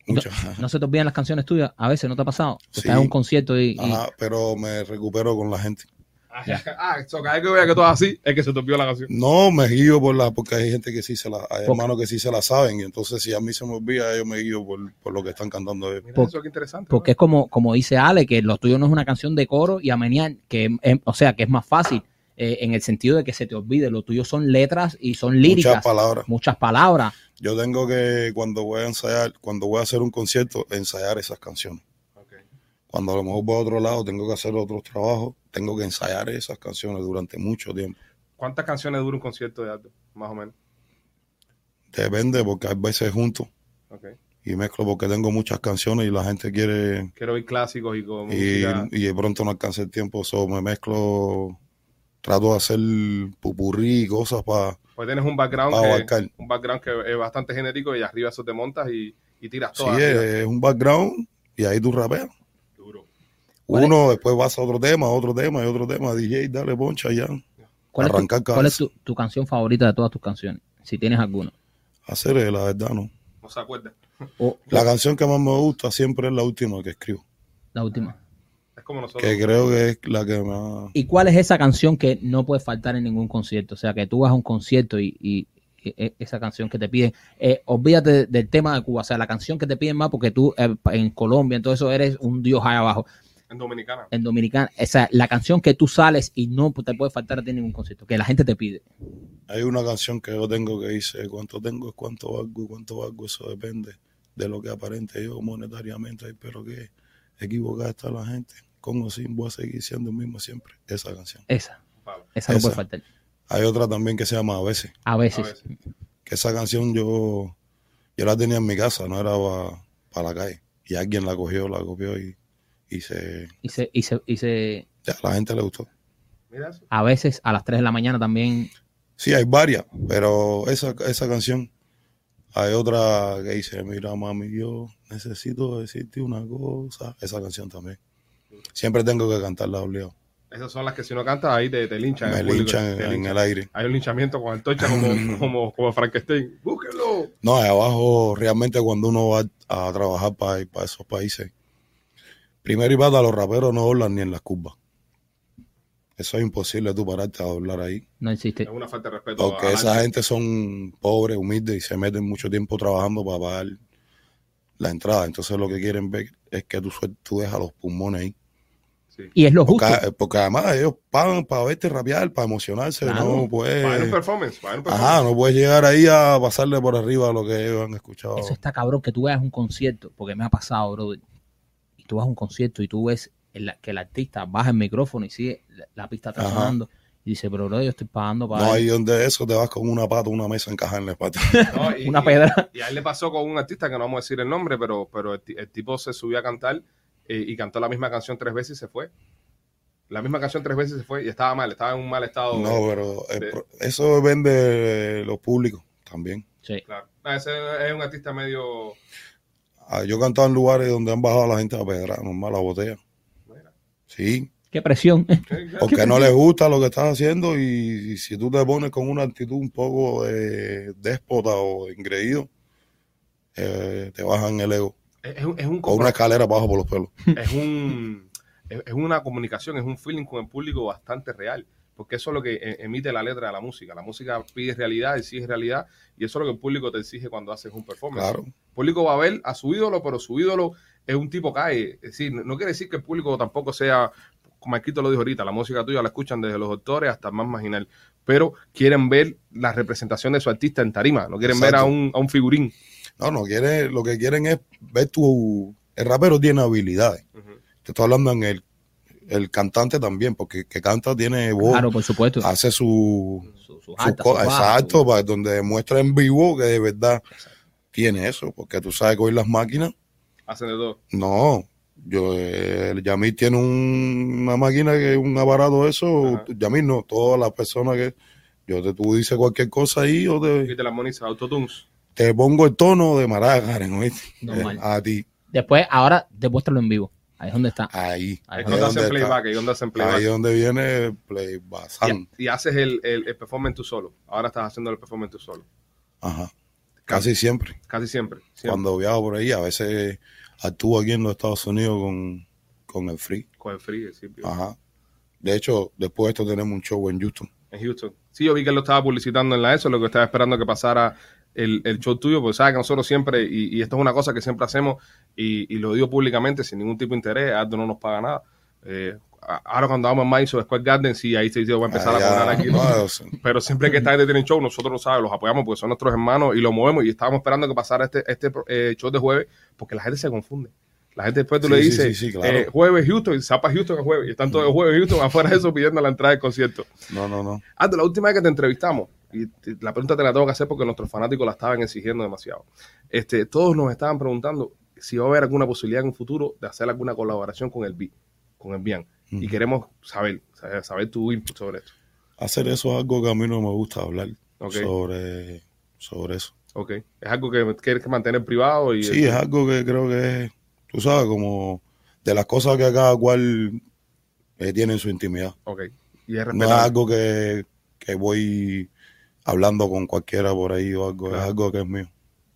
Speaker 2: No se te olvidan las canciones tuyas. A veces no te ha pasado.
Speaker 3: Sí.
Speaker 2: estás en un concierto y, y-
Speaker 3: Ajá, pero me recupero con la gente.
Speaker 1: Ah, so, cada vez que vea que todo es así, es que se te olvidó la canción.
Speaker 3: No, me guío por la, porque hay gente que sí se la, hay hermanos que sí se la saben, y entonces si a mí se me olvida, yo me guío por, por lo que están cantando ellos.
Speaker 1: Mira
Speaker 2: Por-
Speaker 1: eso, qué interesante.
Speaker 2: porque es como, como dice Ale, que lo tuyo no es una canción de coro y amenial, que es- o sea, que es más fácil eh, en el sentido de que se te olvide. Lo tuyo son letras y son líricas.
Speaker 3: Muchas palabras.
Speaker 2: muchas palabras.
Speaker 3: Yo tengo que, cuando voy a ensayar, cuando voy a hacer un concierto, ensayar esas canciones. Cuando a lo mejor voy a otro lado, tengo que hacer otros trabajos, tengo que ensayar esas canciones durante mucho tiempo.
Speaker 1: ¿Cuántas canciones dura un concierto de Aldo? Más o menos.
Speaker 3: Depende, porque hay veces junto
Speaker 1: Ok.
Speaker 3: y mezclo porque tengo muchas canciones y la gente quiere
Speaker 1: Quiero oír clásicos y con
Speaker 3: y, y de pronto no alcanza el tiempo, so me mezclo, trato de hacer pupurrí y cosas para
Speaker 1: Pues tienes un background,
Speaker 3: pa
Speaker 1: que,
Speaker 3: abarcar.
Speaker 1: un background que es bastante genético y arriba eso te montas y, y tiras
Speaker 3: Sí,
Speaker 1: todo.
Speaker 3: es un background y ahí tú rapeas.
Speaker 1: Duro.
Speaker 3: Uno, después vas a otro tema, otro tema y otro tema. DJ, dale poncha ya.
Speaker 2: ¿Cuál, es tu,
Speaker 3: Arrancar
Speaker 2: cuál es tu, tu canción favorita de todas tus canciones? Si tienes alguna.
Speaker 3: Hacer la verdad, ¿no?
Speaker 1: No se acuerda.
Speaker 2: O
Speaker 3: La canción que más me gusta siempre es la última que escribo.
Speaker 2: la última.
Speaker 1: Es como nosotros.
Speaker 3: Que creo que es la que más...
Speaker 2: ¿Y cuál es esa canción que no puede faltar en ningún concierto? O sea, que tú vas a un concierto y, y- y- e- esa canción que te piden, eh, olvídate de- del tema de Cuba, o sea, la canción que te piden más porque tú eh, en Colombia, en todo eso eres un dios ahí abajo.
Speaker 1: En Dominicana.
Speaker 2: En Dominicana, esa la canción que tú sales y no te puede faltar a ti en ningún concierto, que la gente te pide.
Speaker 3: Hay una canción que yo tengo que dice, cuánto tengo es cuánto valgo y cuánto valgo, eso depende de lo que aparente yo monetariamente, pero que equivocada está la gente. Con o sin voy a seguir siendo el mismo siempre. Esa canción.
Speaker 2: Esa, esa no
Speaker 3: Esa.
Speaker 2: puede faltar.
Speaker 3: Hay otra también que se llama A veces.
Speaker 2: A
Speaker 1: A
Speaker 2: veces.
Speaker 3: Que esa canción yo, yo la tenía en mi casa, no era para la calle. Y alguien la cogió, la copió y, y se,
Speaker 2: Y se, y se, y se,
Speaker 3: ya, a la gente le gustó.
Speaker 2: A veces a las 3 de la mañana también.
Speaker 3: Sí, hay varias, pero esa, esa canción, hay otra que dice, mira mami, yo necesito decirte una cosa. Esa canción también. Siempre tengo que cantarla obligado.
Speaker 1: Esas son las que si no cantas ahí te, te linchan.
Speaker 3: Me
Speaker 1: el público,
Speaker 3: linchan
Speaker 1: te
Speaker 3: en,
Speaker 1: linchan.
Speaker 3: el aire.
Speaker 1: Hay un linchamiento con el tocha como, como, como Frankenstein. Búsquenlo.
Speaker 3: No, ahí abajo realmente cuando uno va a trabajar para, para esos países, primero y pata, los raperos no doblan ni en las curvas. Eso es imposible tú pararte a doblar ahí.
Speaker 2: No existe.
Speaker 1: Es una falta de respeto.
Speaker 3: Porque esa gente son pobres, humildes y se meten mucho tiempo trabajando para pagar la entrada. Entonces lo que quieren ver es que tú, tú dejas los pulmones ahí.
Speaker 1: Sí.
Speaker 2: Y es lo justo.
Speaker 3: Porque, porque además ellos pagan para verte rapear, para emocionarse.
Speaker 2: Claro.
Speaker 3: No
Speaker 1: Para un
Speaker 3: puedes,
Speaker 1: performance. Para un performance.
Speaker 3: ajá, no puedes llegar ahí a pasarle por arriba lo que ellos han escuchado.
Speaker 2: Eso está cabrón que tú veas un concierto, porque me ha pasado, brother. Y tú vas a un concierto y tú ves el- que el artista baja el micrófono y sigue la, la pista sonando. Y dice, pero brother, yo estoy pagando para
Speaker 3: No hay donde eso te vas con una pata, una mesa encajada en la espalda.
Speaker 1: No, y-
Speaker 2: una
Speaker 1: y-
Speaker 2: pedra.
Speaker 1: Y a él le pasó con un artista que no vamos a decir el nombre, pero, pero el tipo se subió a cantar eh, y cantó la misma canción tres veces y se fue. La misma canción tres veces y se fue y estaba mal, estaba en un mal estado.
Speaker 3: No, pero el
Speaker 1: de-
Speaker 3: pro- eso depende de los públicos también.
Speaker 2: Sí.
Speaker 1: Claro. No, ese es un artista medio.
Speaker 3: Ah, Yo he cantado en lugares donde han bajado a la gente a pedra, normal, a botella.
Speaker 1: Mira.
Speaker 3: Sí,
Speaker 2: Qué presión.
Speaker 3: porque no les gusta lo que estás haciendo y, y si tú te pones con una actitud un poco de déspota o eh, te bajan el ego.
Speaker 1: Es, es un,
Speaker 3: una escalera abajo por los pelos.
Speaker 1: es un es, es una comunicación, es un feeling con el público bastante real, porque eso es lo que eh, emite la letra de la música. La música pide realidad, exige realidad, y eso es lo que el público te exige cuando haces un performance.
Speaker 3: Claro.
Speaker 1: El público va a ver a su ídolo, pero su ídolo es un tipo calle. Es decir, no quiere decir que el público tampoco sea, como Marquito lo dijo ahorita, la música tuya la escuchan desde los doctores hasta el más marginal, pero quieren ver la representación de su artista en tarima, no quieren ver a un, a un figurín.
Speaker 3: No, no, quiere, lo que quieren es ver tu... El rapero tiene habilidades. Te estoy hablando en el, el cantante también, porque que canta tiene voz,
Speaker 2: Claro, por supuesto.
Speaker 3: hace su,
Speaker 2: Su, su
Speaker 3: su
Speaker 2: alta,
Speaker 3: co-
Speaker 2: su baja,
Speaker 3: exacto,
Speaker 2: su-
Speaker 3: para donde demuestra en vivo que de verdad tiene eso, porque tú sabes que hoy las máquinas,
Speaker 1: Hacen de todo.
Speaker 3: no, yo, eh, el Yamil tiene un- una máquina que es un aparato de eso,
Speaker 1: Ajá.
Speaker 3: Yamil no, todas las personas que, yo te, tú dices cualquier cosa ahí, yo te,
Speaker 1: Y te la armoniza, autotunes.
Speaker 3: Te pongo el tono de Mariah Karen, ¿oíste?
Speaker 2: Normal.
Speaker 3: A ti,
Speaker 2: Después, ahora, demuéstralo en vivo. Ahí es donde está.
Speaker 3: ahí,
Speaker 2: Ahí
Speaker 1: Es donde
Speaker 3: donde
Speaker 1: hacen playback, ahí donde hacen playback.
Speaker 3: ahí es donde viene el playback,
Speaker 1: Y, y haces el, el, el performance tú solo. Ahora estás haciendo el performance tú solo.
Speaker 3: ajá, Casi siempre.
Speaker 1: Casi siempre. siempre.
Speaker 3: Cuando viajo por ahí, a veces actúo aquí en los Estados Unidos con, con el Free.
Speaker 1: Con el free, sí.
Speaker 3: Ajá. De hecho, después de esto tenemos un show en Houston.
Speaker 1: en Houston. Sí, yo vi que él lo estaba publicitando en la ESO, lo que estaba esperando que pasara el, el show tuyo, porque sabes que nosotros siempre, y, y esto es una cosa que siempre hacemos, y, y lo digo públicamente sin ningún tipo de interés, Aldo no nos paga nada. Eh, a- ahora cuando vamos en Madison Square Garden, sí, ahí se va a empezar a cobrar aquí. Pero siempre que esta gente tiene show, nosotros lo sabemos, los apoyamos porque son nuestros hermanos y lo movemos y estábamos esperando que pasara este, este eh, show de jueves porque la gente se confunde. La gente después tú
Speaker 3: Sí,
Speaker 1: le dices
Speaker 3: sí, sí, claro.
Speaker 1: eh, jueves Houston y zapa Houston el jueves y están todos jueves Houston afuera de eso pidiendo la entrada del concierto.
Speaker 3: no, no, no.
Speaker 1: Antes, la última vez que te entrevistamos, y la pregunta te la tengo que hacer porque nuestros fanáticos la estaban exigiendo demasiado. Este, todos nos estaban preguntando si va a haber alguna posibilidad en un futuro de hacer alguna colaboración con el B, con el Bian. Y queremos saber, saber, saber tu input sobre esto.
Speaker 3: Hacer eso es algo que a mí no me gusta hablar sobre, sobre eso.
Speaker 1: Ok. Es algo que quieres mantener privado y
Speaker 3: Sí, es algo que creo que es, tú sabes, como de las cosas que cada cual eh, tiene en su intimidad.
Speaker 1: Ok. Y es
Speaker 3: No es algo que, que voy hablando con cualquiera por ahí o algo,
Speaker 1: Claro.
Speaker 3: es algo que es mío.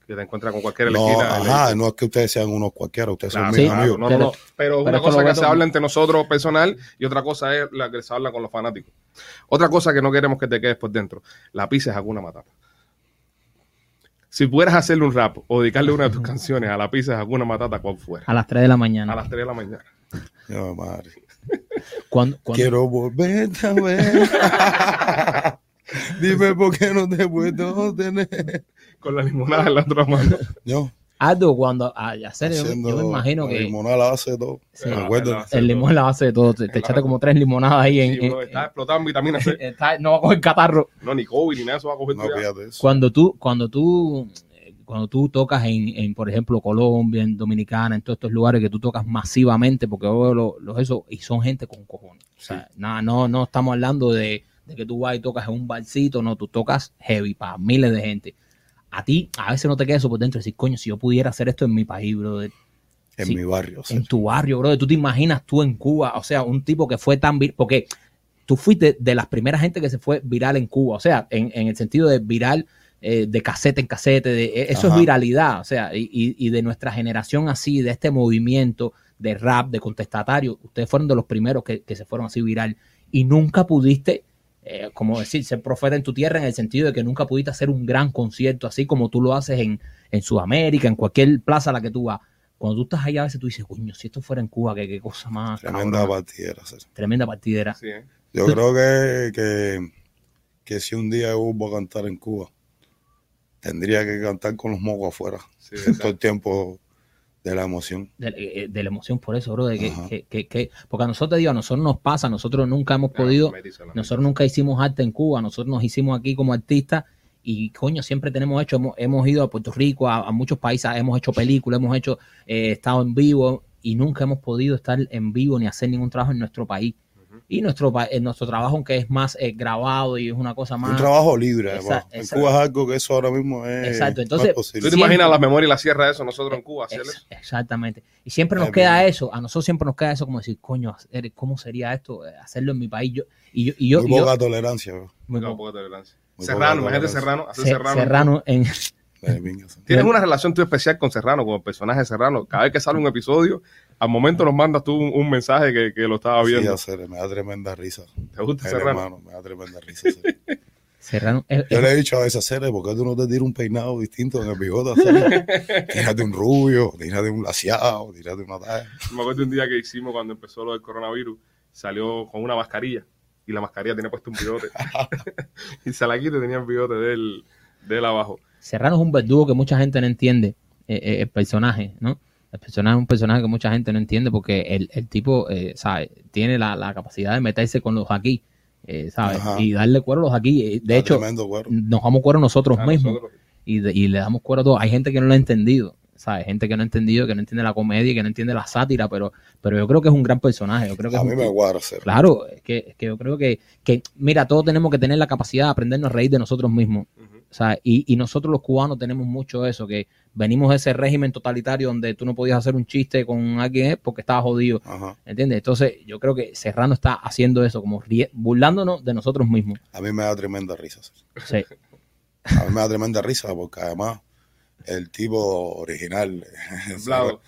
Speaker 1: que te encuentras con cualquiera en la
Speaker 3: No,
Speaker 1: esquina. y le
Speaker 3: ajá, no es que ustedes sean unos cualquiera, ustedes
Speaker 1: claro,
Speaker 3: son
Speaker 2: Sí.
Speaker 3: mis
Speaker 1: claro,
Speaker 3: amigos.
Speaker 1: no, no, no. Pero,
Speaker 2: pero
Speaker 1: una cosa que se habla entre nosotros personal y otra cosa es la que se habla con los fanáticos. Otra cosa que no queremos que te quedes por dentro. La pizza es alguna matata. Si pudieras hacerle un rap o dedicarle una de tus canciones a la pizza es alguna matata, ¿cuál fuera?
Speaker 2: A las 3 de la mañana.
Speaker 1: A las 3 de la mañana.
Speaker 3: Yo, madre.
Speaker 2: Cuando, cuando-
Speaker 3: Quiero volverte a ver. Dime por qué no te puedo tener.
Speaker 1: Con la limonada en la otra mano.
Speaker 3: Yo,
Speaker 2: Aldo, cuando a hacer, yo, yo me imagino
Speaker 3: la
Speaker 2: que
Speaker 3: limonada la hace todo.
Speaker 2: Sí.
Speaker 3: ¿Me
Speaker 1: Ah,
Speaker 3: acuerdas?
Speaker 1: la-
Speaker 2: el limón es la base de todo. Te, te echaste como tres limonadas ahí en,
Speaker 1: Sí,
Speaker 2: en-
Speaker 1: está explotado en vitamina C.
Speaker 2: está- no va a coger catarro.
Speaker 1: No, ni COVID ni nada, eso va a coger
Speaker 3: No, fíjate eso.
Speaker 2: Cuando tú, cuando tú, cuando tú tocas en, en, por ejemplo, Colombia, en Dominicana, en todos estos lugares que tú tocas masivamente, porque yo veo los los eso, y son gente con cojones. O sea, nada, no, no estamos hablando de, de que tú vas y tocas en un barcito, no, tú tocas heavy para miles de gente. A ti, a veces no te queda eso por dentro, decir, coño, si yo pudiera hacer esto en mi país, brother,
Speaker 3: En mi barrio.
Speaker 2: en tu barrio, brother, tú te imaginas tú en Cuba, o sea, un tipo que fue tan viral, porque tú fuiste de las primeras gente que se fue viral en Cuba, o sea, en, en el sentido de viral eh, de casete en casete, de, eh, eso
Speaker 3: Ajá.
Speaker 2: es viralidad, o sea, y, y- y de nuestra generación así, de este movimiento de rap, de contestatario, ustedes fueron de los primeros que, que se fueron así viral y nunca pudiste, eh, como decir, ser profeta en tu tierra en el sentido de que nunca pudiste hacer un gran concierto así como tú lo haces en, en Sudamérica, en cualquier plaza a la que tú vas. Cuando tú estás allá, a veces tú dices, coño, si esto fuera en Cuba, qué, qué cosa más.
Speaker 3: Tremenda
Speaker 2: cabrona".
Speaker 3: partidera. César.
Speaker 2: Tremenda partidera.
Speaker 1: Sí, ¿eh?
Speaker 3: Yo creo que, que, que si un día vuelvo a cantar en Cuba, tendría que cantar con los mocos afuera.
Speaker 1: Sí,
Speaker 3: todo el tiempo de la emoción.
Speaker 2: De, eh, de la emoción por eso, bro. De que, que, que- que- porque a nosotros, te digo, a nosotros nos pasa, nosotros nunca hemos
Speaker 1: Claro,
Speaker 2: podido, nosotros nunca hicimos arte en Cuba, nosotros nos hicimos aquí como artistas y coño, siempre tenemos hecho, hemos, hemos ido a Puerto Rico, a, a muchos países, hemos hecho películas, hemos hecho, eh, estado en vivo y nunca hemos podido estar en vivo ni hacer ningún trabajo en nuestro país. Y nuestro, pa- en nuestro trabajo, aunque es más eh, grabado y es una cosa más...
Speaker 3: un trabajo libre. Además. en. Cuba es algo que eso ahora mismo es
Speaker 2: Exacto, entonces.
Speaker 1: ¿Tú te
Speaker 2: Siempre.
Speaker 1: imaginas la memoria y la sierra de eso nosotros en Cuba? hacer
Speaker 2: Ex- exactamente. Y siempre nos
Speaker 3: Ay,
Speaker 2: queda
Speaker 3: mira.
Speaker 2: eso, a nosotros siempre nos queda eso como decir, coño, ¿cómo sería esto? eh, Hacerlo en mi país. Yo, y yo, y yo,
Speaker 3: Muy
Speaker 2: y yo-
Speaker 3: poca tolerancia. bro.
Speaker 2: muy
Speaker 1: poca tolerancia.
Speaker 3: Muy
Speaker 1: Serrano, imagínate. Serrano, hacer
Speaker 2: Se-
Speaker 1: Serrano.
Speaker 2: Serrano en.
Speaker 1: Tienes una relación tú especial con Serrano, con el personaje de Serrano. Cada vez que sale un episodio, al momento nos mandas tú un, un mensaje que, que lo estaba
Speaker 3: Sí,
Speaker 1: viendo.
Speaker 3: hacer, me da tremenda risa.
Speaker 1: ¿Te gusta Serrano?
Speaker 3: hermano, me da tremenda risa. sí.
Speaker 2: Serrano
Speaker 3: Yo le he dicho a veces, Cere, ¿por qué tú no te tiras un peinado distinto en el bigote? Tírate un rubio, tírate un laciado, tírate una talla.
Speaker 1: Me acuerdo un día que hicimos cuando empezó lo del coronavirus, salió con una mascarilla y la mascarilla tenía puesto un bigote. y se la quita y tenía el bigote de él, de él abajo.
Speaker 2: Serrano es un verdugo que mucha gente no entiende, eh, eh, el personaje, ¿no? El personaje es un personaje que mucha gente no entiende porque el, el tipo, eh, ¿sabes? Tiene la, la capacidad de meterse con los aquí, eh, ¿sabes?
Speaker 3: Ajá.
Speaker 2: Y darle cuero a los aquí. Eh, De hecho, nos damos cuero nosotros mismos.
Speaker 1: nosotros.
Speaker 2: y, de- y le damos cuero a todo. Hay gente que no lo ha entendido, ¿sabes? Gente que no ha entendido, que no entiende la comedia, que no entiende la sátira, pero, pero yo creo que es un gran personaje. Yo creo que
Speaker 3: A
Speaker 2: es
Speaker 3: mí
Speaker 2: un-
Speaker 3: me guarda Cere.
Speaker 2: Claro, es que, es que yo creo que, que, mira, todos tenemos que tener la capacidad de aprendernos a reír de nosotros mismos.
Speaker 1: Ujú.
Speaker 2: O sea, y, y nosotros los cubanos tenemos mucho eso, que venimos de ese régimen totalitario donde tú no podías hacer un chiste con alguien eh, porque estaba jodido,
Speaker 3: Ajá.
Speaker 2: ¿entiendes? Entonces yo creo que Serrano está haciendo eso, como burlándonos de nosotros mismos.
Speaker 3: A mí me da tremenda risa.
Speaker 2: Sí.
Speaker 3: A mí me da tremenda risa porque además el tipo original.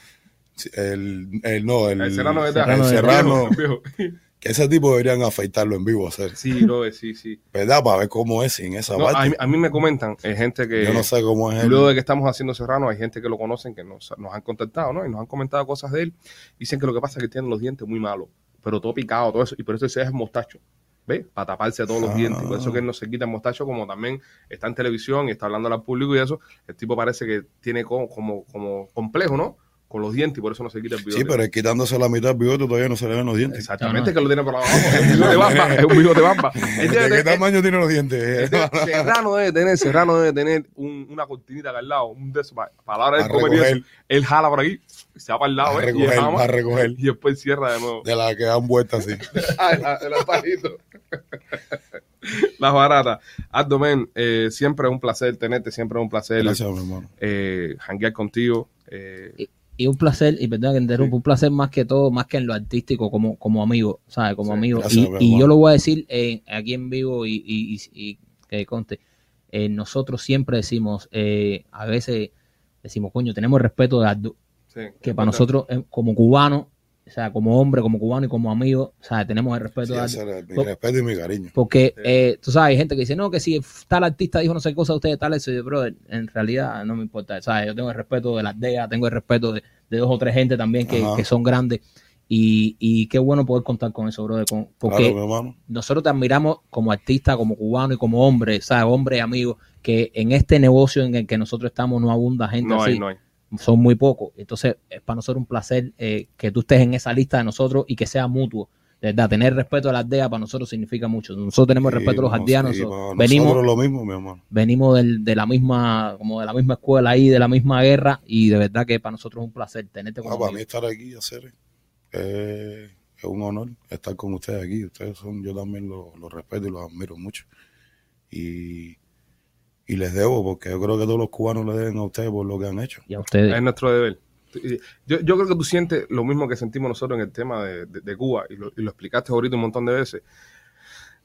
Speaker 3: El, el no, el,
Speaker 1: El serrano de
Speaker 2: Serrano
Speaker 3: el serrano,
Speaker 1: Viejo.
Speaker 3: que ese tipo deberían afeitarlo en vivo, hacer,
Speaker 1: Sí, bro, sí, sí.
Speaker 3: ¿verdad? Para ver cómo es sin esa
Speaker 1: No, a, mí, a mí me comentan, eh, gente que
Speaker 3: Yo no sé cómo es él.
Speaker 1: luego de que estamos haciendo Serrano, hay gente que lo conocen, que nos, nos han contactado, ¿no? Y nos han comentado cosas de él. Dicen que lo que pasa es que tiene los dientes muy malos, pero todo picado, todo eso. Y por eso ese es el mostacho. ¿Ves? Para taparse todos los
Speaker 3: Ah.
Speaker 1: dientes. Por eso que él no se quita el mostacho, como también está en televisión y está hablando al público y eso. El tipo parece que tiene como, como, como complejo, ¿no? Con los dientes y por eso no se quita el bigote.
Speaker 3: Sí, pero es quitándose la mitad del bigote todavía no se le ven los dientes.
Speaker 1: Exactamente,
Speaker 2: No, no.
Speaker 1: que lo tiene por abajo. Es un bigote bamba. Es un bigote bamba. Él
Speaker 3: ¿De qué
Speaker 1: tener-
Speaker 3: tamaño tiene los dientes?
Speaker 1: Serrano debe tener, Serrano debe tener un- una cortinita acá al lado, un de esos, para, para la hora de
Speaker 3: A
Speaker 1: comer y. Él jala por aquí, se va para el lado,
Speaker 3: A
Speaker 1: ¿eh? y,
Speaker 3: recoger,
Speaker 1: jama,
Speaker 3: a recoger.
Speaker 1: y después cierra de nuevo.
Speaker 3: De la que dan vueltas así.
Speaker 1: El- apajito. Las baratas. Abdomen, eh, siempre es un placer tenerte, siempre es un placer
Speaker 3: Gracias, mi hermano.
Speaker 1: eh, janguear contigo. eh,
Speaker 2: Y un placer, y perdón que interrumpa, un placer más que todo, más que en lo artístico, como, como amigo, ¿sabes? Como
Speaker 1: Sí,
Speaker 2: amigo.
Speaker 3: gracias,
Speaker 2: Y, yo lo voy a decir eh, aquí en vivo y, y- y- que conste. eh, nosotros siempre decimos, eh, a veces decimos, coño, tenemos respeto de Abdu,
Speaker 1: sí,
Speaker 2: que para nosotros, eh, como cubanos, o sea, como hombre, como cubano y como amigo, o sea, tenemos el respeto
Speaker 3: Sí,
Speaker 2: de Abdu.
Speaker 3: ese es mi
Speaker 2: Por-
Speaker 3: respeto y mi cariño.
Speaker 2: Porque,
Speaker 1: Sí.
Speaker 2: eh, tú sabes, hay gente que dice, no, que si tal artista dijo no sé qué cosa, ustedes tal, eso, yo, brother, en realidad no me importa, ¿sabes? Yo tengo el respeto de las DEA, tengo el respeto de, de dos o tres gente también que, que son grandes. Y, y qué bueno poder contar con eso, brother, con- porque
Speaker 3: Claro,
Speaker 2: nosotros te admiramos como artista, como cubano y como hombre, ¿sabes? Hombre y amigo, que en este negocio en el que nosotros estamos no abunda gente
Speaker 1: No
Speaker 2: así
Speaker 1: hay, no hay.
Speaker 2: Son muy pocos. Entonces, es para nosotros un placer eh, que tú estés en esa lista de nosotros y que sea mutuo. De verdad, tener respeto a la aldea para nosotros significa mucho. Nosotros tenemos
Speaker 3: Sí,
Speaker 2: respeto a los
Speaker 3: no,
Speaker 2: aldeanos.
Speaker 3: sí,
Speaker 2: venimos
Speaker 3: lo mismo, mi hermano.
Speaker 2: venimos del- de la misma como de la misma escuela ahí, de la misma guerra y de verdad que para nosotros es un placer tenerte como
Speaker 3: Ah, para mí estar aquí y hacer eh, es un honor estar con ustedes aquí. Ustedes son, yo también los los respeto y los admiro mucho. Y, y les debo, porque yo creo que todos los cubanos le deben a ustedes por lo que han hecho.
Speaker 2: y a ustedes.
Speaker 1: Es nuestro deber. Yo, yo creo que tú sientes lo mismo que sentimos nosotros en el tema de, de- de Cuba y lo, y lo explicaste ahorita un montón de veces.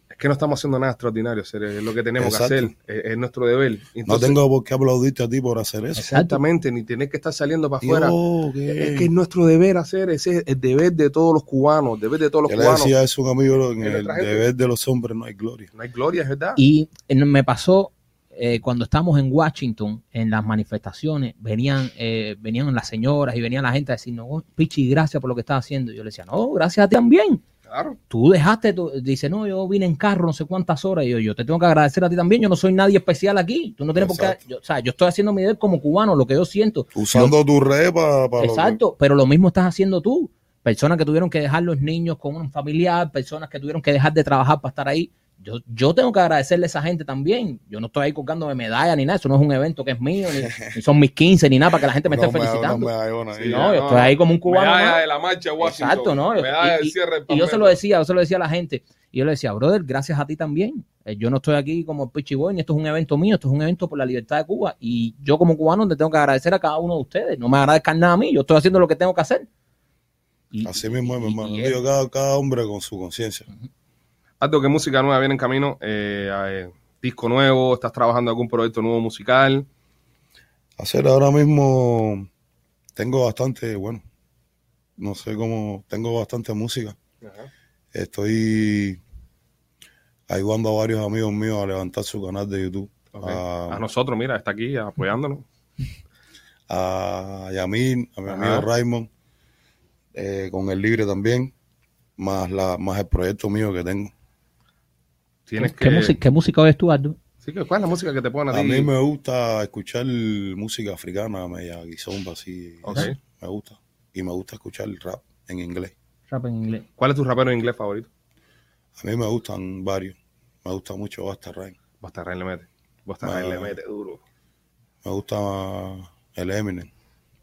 Speaker 1: Es que no estamos haciendo nada extraordinario, ser- es lo que tenemos
Speaker 3: Exacto.
Speaker 1: que hacer, es, es nuestro deber.
Speaker 3: No tengo por qué aplaudirte a ti por hacer eso.
Speaker 1: Exactamente, ni tener que estar saliendo para afuera. Es que es nuestro deber hacer, ese es el deber de todos los cubanos, el deber de todos los
Speaker 3: Yo le
Speaker 1: cubanos.
Speaker 3: decía eso a un amigo, en el
Speaker 1: gente.
Speaker 3: deber de los hombres no hay gloria.
Speaker 1: No hay gloria, es verdad.
Speaker 2: Y me pasó eh, cuando estábamos en Washington, en las manifestaciones, venían, eh, venían las señoras y venían la gente a decirnos, oh, Pichi, gracias por lo que estás haciendo. Yo le decía, no, gracias a ti también.
Speaker 1: Claro.
Speaker 2: Tú dejaste, dice, no, yo vine en carro no sé cuántas horas. Y yo, yo te tengo que agradecer a ti también. Yo no soy nadie especial aquí. Tú no tienes por qué. Yo- o sea, yo estoy haciendo mi deber como cubano, lo que yo siento.
Speaker 3: Usando tu red para...
Speaker 2: Exacto, pero lo mismo estás haciendo tú. Personas que tuvieron que dejar los niños con un familiar, personas que tuvieron que dejar de trabajar para estar ahí. Yo, yo tengo que agradecerle a esa gente también. Yo no estoy ahí colgándome medallas ni nada. Eso no es un evento que es mío, ni, ni son mis 15 ni nada para que la gente me esté felicitando.
Speaker 1: Sí,
Speaker 2: no, yo estoy ahí como un cubano.
Speaker 1: Medalla de la marcha Washington.
Speaker 2: Exacto, ¿no?
Speaker 1: Medalla
Speaker 2: Y-
Speaker 1: del
Speaker 2: y- Y yo se lo decía, yo se lo decía a la gente. Y yo le decía, brother, gracias a ti también. Eh, Yo no estoy aquí como Pichi Boy, ni esto es un evento mío, esto es un evento por la libertad de Cuba. Y yo como cubano le tengo que agradecer a cada uno de ustedes. No me agradezcan nada a mí, yo estoy haciendo lo que tengo que hacer. Y-
Speaker 3: Así mismo es, mi hermano.
Speaker 2: y-
Speaker 3: Digo, cada, cada hombre con su conciencia.
Speaker 1: Aldo, ¿qué música nueva viene en camino? Eh, eh, disco nuevo, ¿estás trabajando algún proyecto nuevo musical?
Speaker 3: Hacer ahora mismo tengo bastante, bueno, no sé cómo, tengo bastante música. Estoy ayudando a varios amigos míos a levantar su canal de YouTube. A,
Speaker 1: A nosotros, mira, está aquí apoyándonos.
Speaker 3: a Yamil, a mi
Speaker 1: Ajá.
Speaker 3: amigo Raymond, eh, con el libre también, más la, más el proyecto mío que tengo.
Speaker 1: Tienes
Speaker 2: ¿Qué,
Speaker 1: que...
Speaker 2: música, ¿Qué música oyes tú, Aldo?
Speaker 1: Sí, ¿Cuál es la música que te ponen a
Speaker 3: A
Speaker 1: ti?
Speaker 3: mí me gusta escuchar música africana, media guisomba, así.
Speaker 1: Ok.
Speaker 3: eso, Me gusta. Y me gusta escuchar rap en inglés.
Speaker 2: Rap en inglés.
Speaker 1: ¿Cuál es tu rapero en inglés favorito?
Speaker 3: A mí me gustan varios. Me gusta mucho Basta Rhyme.
Speaker 1: Rhymes le mete.
Speaker 3: Ah.
Speaker 1: Rhymes le mete duro.
Speaker 3: Me gusta el Eminem.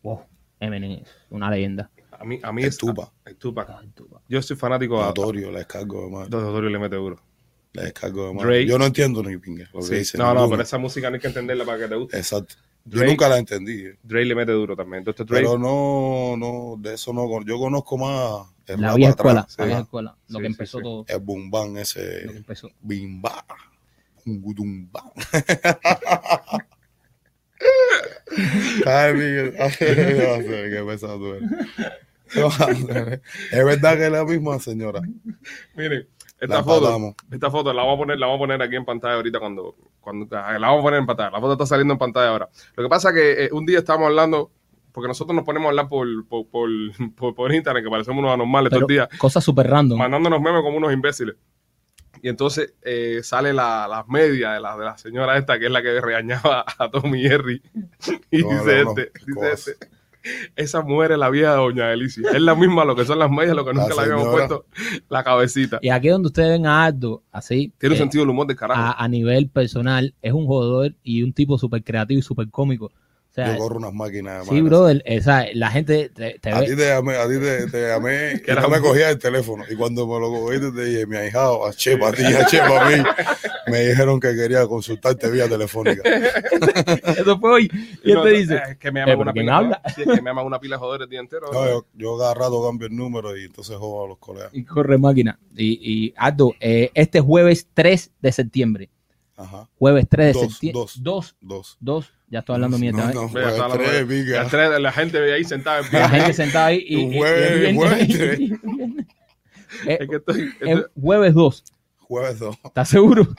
Speaker 2: Wow, Eminem es una leyenda.
Speaker 1: A mí, a mí
Speaker 3: El
Speaker 1: es...
Speaker 3: Tupac.
Speaker 1: El Tupac.
Speaker 2: Pa.
Speaker 1: Yo soy fanático a...
Speaker 3: Notorio, la descargo de más.
Speaker 1: Notorio le mete duro.
Speaker 3: La descargo de.
Speaker 1: Drake.
Speaker 3: Yo no entiendo ni pingue lo que
Speaker 1: Sí.
Speaker 3: dice
Speaker 1: No, no,
Speaker 3: ninguno.
Speaker 1: pero esa música no hay que entenderla para que te guste.
Speaker 3: Exacto. Yo
Speaker 1: Drake.
Speaker 3: nunca la entendí. eh.
Speaker 1: Dre le mete duro también. Entonces Dre...
Speaker 3: Pero no, no, de eso no. Yo conozco más el
Speaker 2: La vieja
Speaker 3: atrás,
Speaker 2: escuela,
Speaker 3: sí.
Speaker 2: la vieja escuela. Lo
Speaker 1: Sí,
Speaker 2: que empezó
Speaker 1: sí.
Speaker 2: todo.
Speaker 3: El boom bang
Speaker 2: Lo que
Speaker 3: ese.
Speaker 2: empezó.
Speaker 3: Bimba. Un gudum bang. Ay, Miguel. Ay, no sé, qué pesado tú eres. Es verdad que es la misma señora.
Speaker 1: Miren, esta
Speaker 3: La
Speaker 1: foto, esta foto la vamos a poner, la vamos a poner aquí en pantalla ahorita cuando, cuando la vamos a poner en pantalla. La foto está saliendo en pantalla ahora. Lo que pasa es que eh, un día estábamos hablando, porque nosotros nos ponemos a hablar por, por, por, por, por Instagram, que parecemos unos anormales todo
Speaker 2: Pero
Speaker 1: el día,
Speaker 2: cosas súper random.
Speaker 1: mandándonos memes como unos imbéciles. Y entonces eh, sale la, la media de la, de la señora esta, que es la que regañaba a Tommy Jerry. Y
Speaker 3: No,
Speaker 1: dice
Speaker 3: no, no,
Speaker 1: este, dice este, esa mujer es la vieja de Doña Delicia. Es la misma lo que son las medias, lo que
Speaker 3: La
Speaker 1: nunca le habíamos puesto la cabecita.
Speaker 2: Y aquí es donde ustedes ven a Aldo, así,
Speaker 1: Tiene un
Speaker 2: eh,
Speaker 1: sentido del humor de carajo.
Speaker 2: a, a nivel personal, es un jugador y un tipo súper creativo y súper cómico.
Speaker 3: Yo corro unas máquinas.
Speaker 2: Sí,
Speaker 3: bro,
Speaker 2: el, o sea, la gente te, te
Speaker 3: a. Ti te llamé, a ti te, te llamé,
Speaker 1: que
Speaker 3: no me cogía el teléfono. Y cuando me lo cogiste, te dije, mi ahijado, a Chepa, a ti, a Chepa, a mí. Me dijeron que quería consultarte vía telefónica.
Speaker 2: Eso fue hoy. ¿Y él te dice?
Speaker 1: Eh, es que me
Speaker 2: llama
Speaker 1: una pila.
Speaker 2: Habla?
Speaker 1: Que me una pila jodera el día entero.
Speaker 3: Yo, yo, cada rato cambio el número y entonces jodo a los colegas.
Speaker 2: Y corre máquina. Y, y Aldo, eh, este jueves 3 de septiembre.
Speaker 3: Ajá.
Speaker 2: Jueves 3 de septiembre. 2.
Speaker 3: 2.
Speaker 2: 2. Ya estoy hablando mierda.
Speaker 3: No,
Speaker 2: ¿eh?
Speaker 3: no, jueves tres,
Speaker 1: de- las tres- la gente ve ahí sentada en pie.
Speaker 2: La gente sentada ahí. Y,
Speaker 3: jueves-
Speaker 2: el viernes-
Speaker 3: jueves tres.
Speaker 2: Eh,
Speaker 1: Es que estoy,
Speaker 2: eh,
Speaker 1: estoy-
Speaker 2: jueves 2.
Speaker 3: Jueves dos.
Speaker 2: ¿Estás seguro?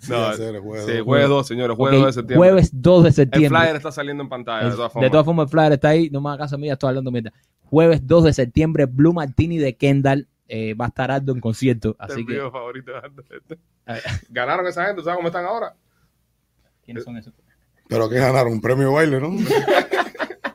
Speaker 3: Sí,
Speaker 1: No,
Speaker 3: el jueves
Speaker 1: sí,
Speaker 3: dos.
Speaker 1: jueves 2, señores, jueves
Speaker 2: Ok,
Speaker 1: 2 de septiembre.
Speaker 2: Jueves 2 de
Speaker 1: el
Speaker 2: septiembre.
Speaker 1: flyer está saliendo en pantalla, de
Speaker 2: El-
Speaker 1: todas
Speaker 2: de
Speaker 1: formas.
Speaker 2: todas formas, el flyer está ahí. No me hagas caso mía, estoy hablando mierda. Jueves 2 de septiembre, Blue Martini de Kendall. eh, va a estar Aldo en concierto. Así
Speaker 1: el
Speaker 2: que.
Speaker 1: favorito de Aldo.
Speaker 2: a ver,
Speaker 1: Ganaron esa gente, ¿sabes cómo están ahora?
Speaker 2: ¿Quiénes son esos?
Speaker 3: Pero que ganaron un premio baile, ¿no?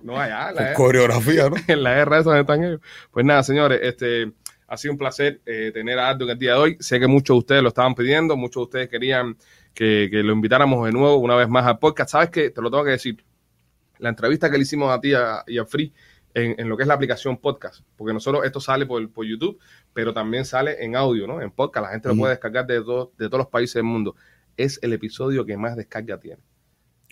Speaker 1: No, allá, la,
Speaker 3: coreografía, ¿no?
Speaker 1: en la R esa están ellos. Pues nada, señores, este ha sido un placer eh, tener a Aldo en el día de hoy. Sé que muchos de ustedes lo estaban pidiendo, muchos de ustedes querían que, que lo invitáramos de nuevo una vez más al podcast. ¿Sabes qué? Te lo tengo que decir. La entrevista que le hicimos a ti a- y a Free en, en lo que es la aplicación podcast, porque nosotros esto sale por, por YouTube, pero también sale en audio, ¿no? En podcast, la gente lo puede descargar de, todo- de todos los países del mundo. Es el episodio que más descarga tiene.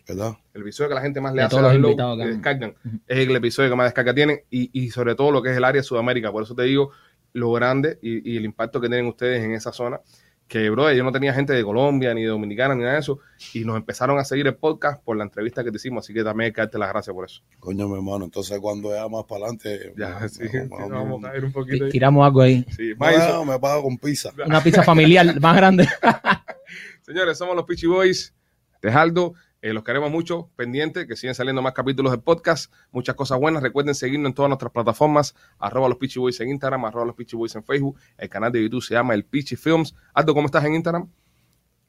Speaker 3: ¿Verdad?
Speaker 1: El episodio que la gente más le
Speaker 2: De
Speaker 1: hace
Speaker 2: todos los
Speaker 1: download,
Speaker 2: invitados que
Speaker 1: descargan, es el episodio que más descarga tienen y, y sobre todo lo que es el área de Sudamérica. Por eso te digo lo grande y, y el impacto que tienen ustedes en esa zona. Que, bro, yo no tenía gente de Colombia, ni de Dominicana, ni nada de eso. Y nos empezaron a seguir el podcast por la entrevista que te hicimos. Así que también hay que darte las gracias por eso.
Speaker 3: Coño, mi hermano. Entonces, cuando ya más para adelante.
Speaker 1: Ya,
Speaker 3: me-
Speaker 1: sí,
Speaker 3: me-
Speaker 1: sí,
Speaker 3: me-
Speaker 1: nos
Speaker 3: me-
Speaker 1: vamos a caer un poquito ahí.
Speaker 2: Tiramos algo ahí.
Speaker 1: Sí,
Speaker 3: No,
Speaker 1: Madison.
Speaker 3: me pago con pizza.
Speaker 2: Una pizza familiar más grande.
Speaker 1: Señores, somos los Peachy Boys. Tejaldo, eh, los queremos mucho, pendientes, que siguen saliendo más capítulos del podcast, muchas cosas buenas. Recuerden seguirnos en todas nuestras plataformas, arroba los Peachy Boys en Instagram, arroba los Peachy Boys en Facebook. El canal de YouTube se llama El Peachy Films. Aldo, ¿cómo estás en Instagram?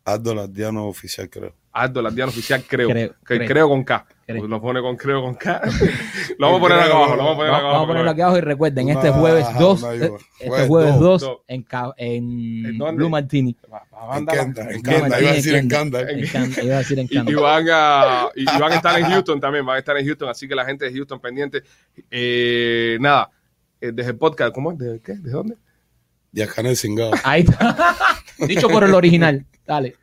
Speaker 3: Aldo Lardiano oficial, creo.
Speaker 1: Aldo Lardiano Oficial, creo.
Speaker 2: Creo,
Speaker 1: Que
Speaker 2: creo.
Speaker 1: creo con K.
Speaker 2: Creo.
Speaker 1: Pues Lo pone con creo con K. lo vamos a poner acá abajo, lo vamos a poner acá abajo.
Speaker 2: vamos a ponerlo aquí abajo y recuerden,
Speaker 3: Una-
Speaker 2: este jueves
Speaker 3: ajá,
Speaker 2: 2,
Speaker 3: una
Speaker 2: eh, este
Speaker 3: Jueves
Speaker 2: jueves
Speaker 3: dos.
Speaker 2: 2 en, en
Speaker 1: ¿En?
Speaker 2: Blue Martini.
Speaker 3: En Kendall, en
Speaker 1: en.
Speaker 3: Iba a decir en.
Speaker 2: En Can- iba a decir en
Speaker 1: Y, van a, y, y van a estar en Houston también, van a estar en Houston, así que la gente de Houston pendiente. Eh, nada, eh, desde el podcast, ¿cómo es? ¿De qué? ¿De dónde?
Speaker 3: Yacanel Singado.
Speaker 2: Ahí está. Dicho por el original. Dale.